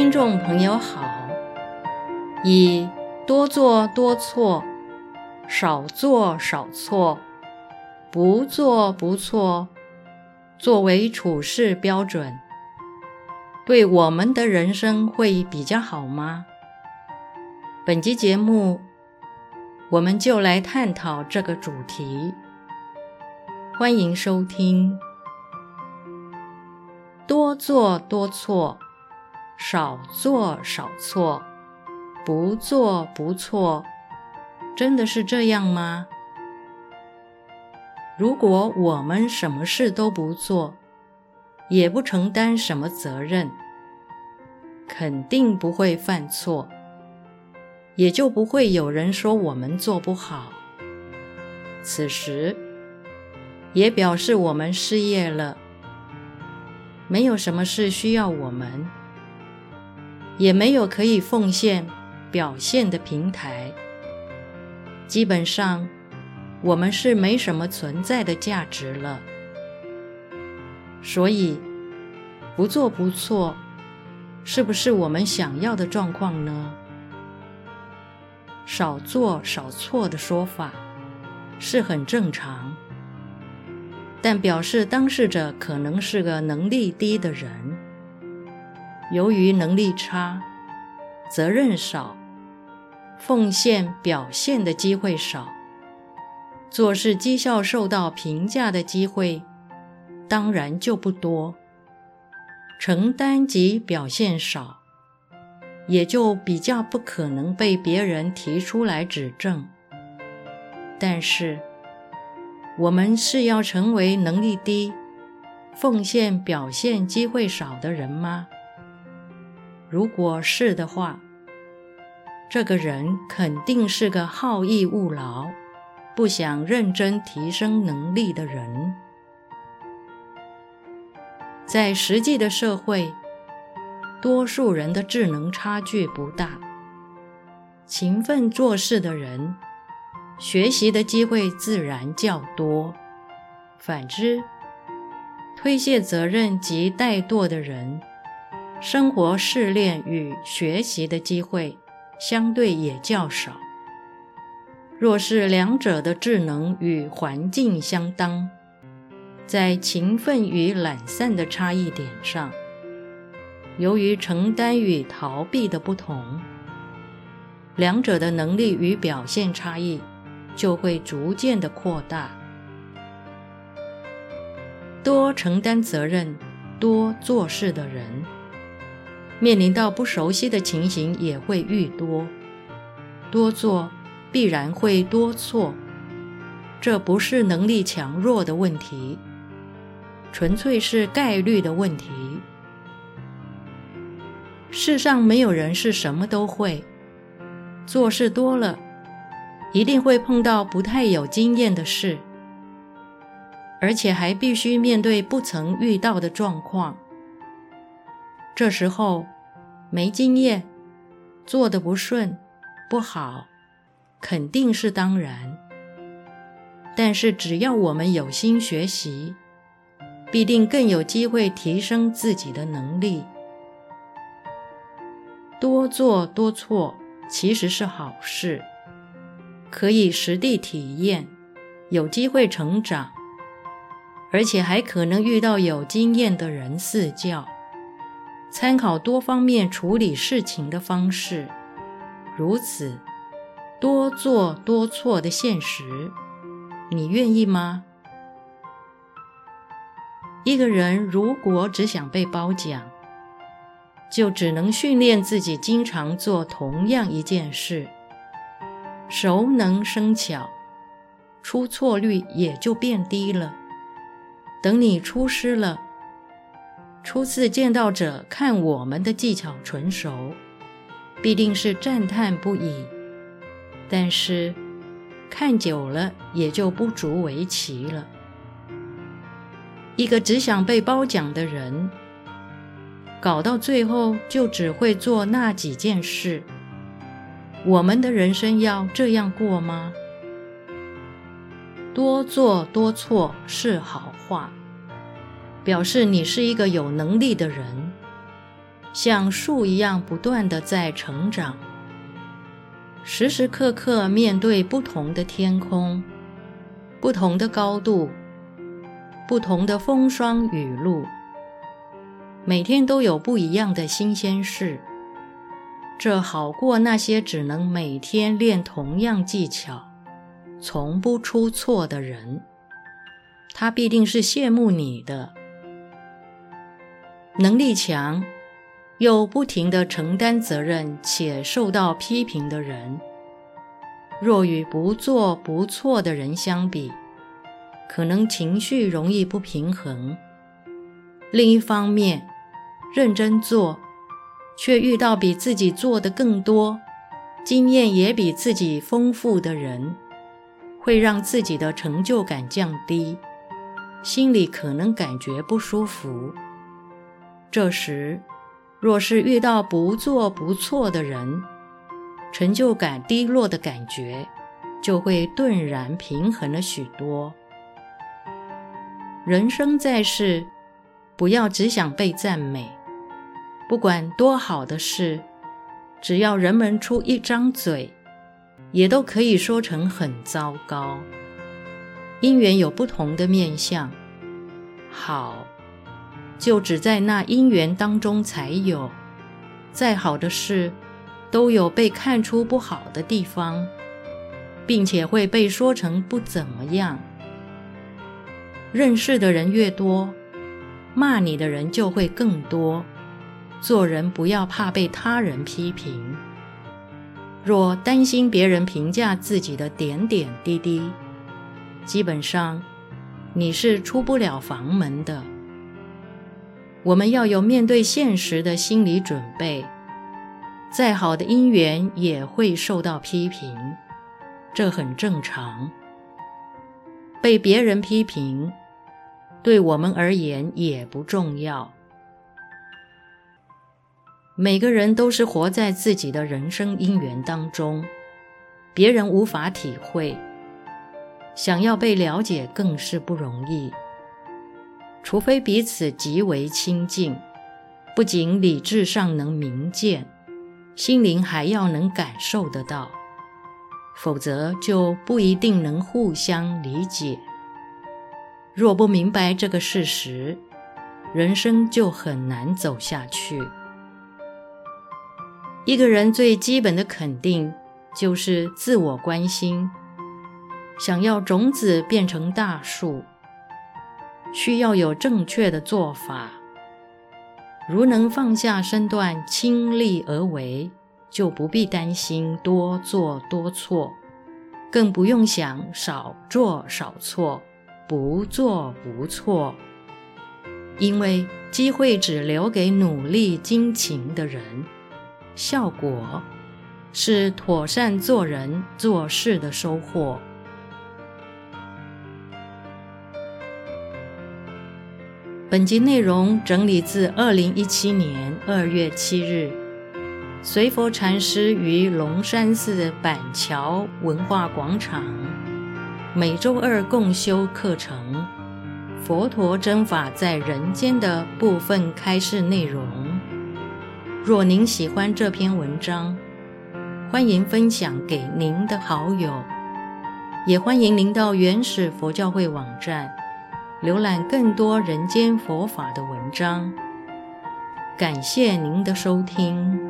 听众朋友好，以多做多错，少做少错，不做不错，作为处事标准，对我们的人生会比较好吗？本集节目，我们就来探讨这个主题。欢迎收听。多做多错，少做少错，不做不错，真的是这样吗？如果我们什么事都不做，也不承担什么责任，肯定不会犯错。也就不会有人说我们做不好。此时，也表示我们失业了，没有什么事需要我们，也没有可以奉献、表现的平台。基本上，我们是没什么存在的价值了。所以，不做不错，是不是我们想要的状况呢？少做少错的说法是很正常，但表示当事者可能是个能力低的人，由于能力差、责任少、奉献表现的机会少，做事绩效受到评价的机会当然就不多，承担及表现少。也就比较不可能被别人提出来指正。但是，我们是要成为能力低、奉献表现机会少的人吗？如果是的话，这个人肯定是个好逸恶劳、不想认真提升能力的人。在实际的社会，多数人的智能差距不大，勤奋做事的人，学习的机会自然较多。反之，推卸责任及怠惰的人，生活试炼与学习的机会相对也较少。若是两者的智能与环境相当，在勤奋与懒散的差异点上。由于承担与逃避的不同，两者的能力与表现差异就会逐渐的扩大。多承担责任、多做事的人，面临到不熟悉的情形也会愈多。多做必然会多错，这不是能力强弱的问题，纯粹是概率的问题。世上没有人是什么都会，做事多了，一定会碰到不太有经验的事，而且还必须面对不曾遇到的状况。这时候没经验，做的不顺、不好，肯定是当然。但是只要我们有心学习，必定更有机会提升自己的能力。多做多错其实是好事，可以实地体验，有机会成长，而且还可能遇到有经验的人赐教，参考多方面处理事情的方式。如此多做多错的现实，你愿意吗？一个人如果只想被褒奖，就只能训练自己经常做同样一件事，熟能生巧，出错率也就变低了。等你出师了，初次见到者看我们的技巧纯熟，必定是赞叹不已。但是看久了也就不足为奇了。一个只想被褒奖的人，搞到最后就只会做那几件事。我们的人生要这样过吗？多做多错是好话，表示你是一个有能力的人。像树一样不断的在成长，时时刻刻面对不同的天空、不同的高度、不同的风霜雨露，每天都有不一样的新鲜事。这好过那些只能每天练同样技巧、从不出错的人，他必定是羡慕你的。能力强，又不停地承担责任且受到批评的人，若与不做不错的人相比，可能情绪容易不平衡。另一方面，认真做。却遇到比自己做的更多、经验也比自己丰富的人，会让自己的成就感降低，心里可能感觉不舒服。这时，若是遇到不做不错的人，成就感低落的感觉就会顿然平衡了许多。人生在世，不要只想被赞美。不管多好的事，只要人们出一张嘴，也都可以说成很糟糕。因缘有不同的面相，好，就只在那因缘当中才有。再好的事，都有被看出不好的地方，并且会被说成不怎么样。认识的人越多，骂你的人就会更多。做人不要怕被他人批评，若担心别人评价自己的点点滴滴，基本上你是出不了房门的。我们要有面对现实的心理准备，再好的姻缘也会受到批评，这很正常。被别人批评，对我们而言也不重要。每个人都是活在自己的人生因缘当中，别人无法体会，想要被了解更是不容易。除非彼此极为亲近，不仅理智上能明见，心灵还要能感受得到，否则就不一定能互相理解。若不明白这个事实，人生就很难走下去。一个人最基本的肯定就是自我关心。想要种子变成大树，需要有正确的做法。如能放下身段，亲力而为，就不必担心多做多错，更不用想少做少错，不做不错。因为机会只留给努力精勤的人。效果是妥善做人做事的收获。本集内容整理自二零一七年二月七日，随佛禅师于龙山寺板桥文化广场每周二共修课程《佛陀真法在人间》的部分开示内容。若您喜欢这篇文章，欢迎分享给您的好友，也欢迎您到原始佛教会网站浏览更多人间佛法的文章。感谢您的收听。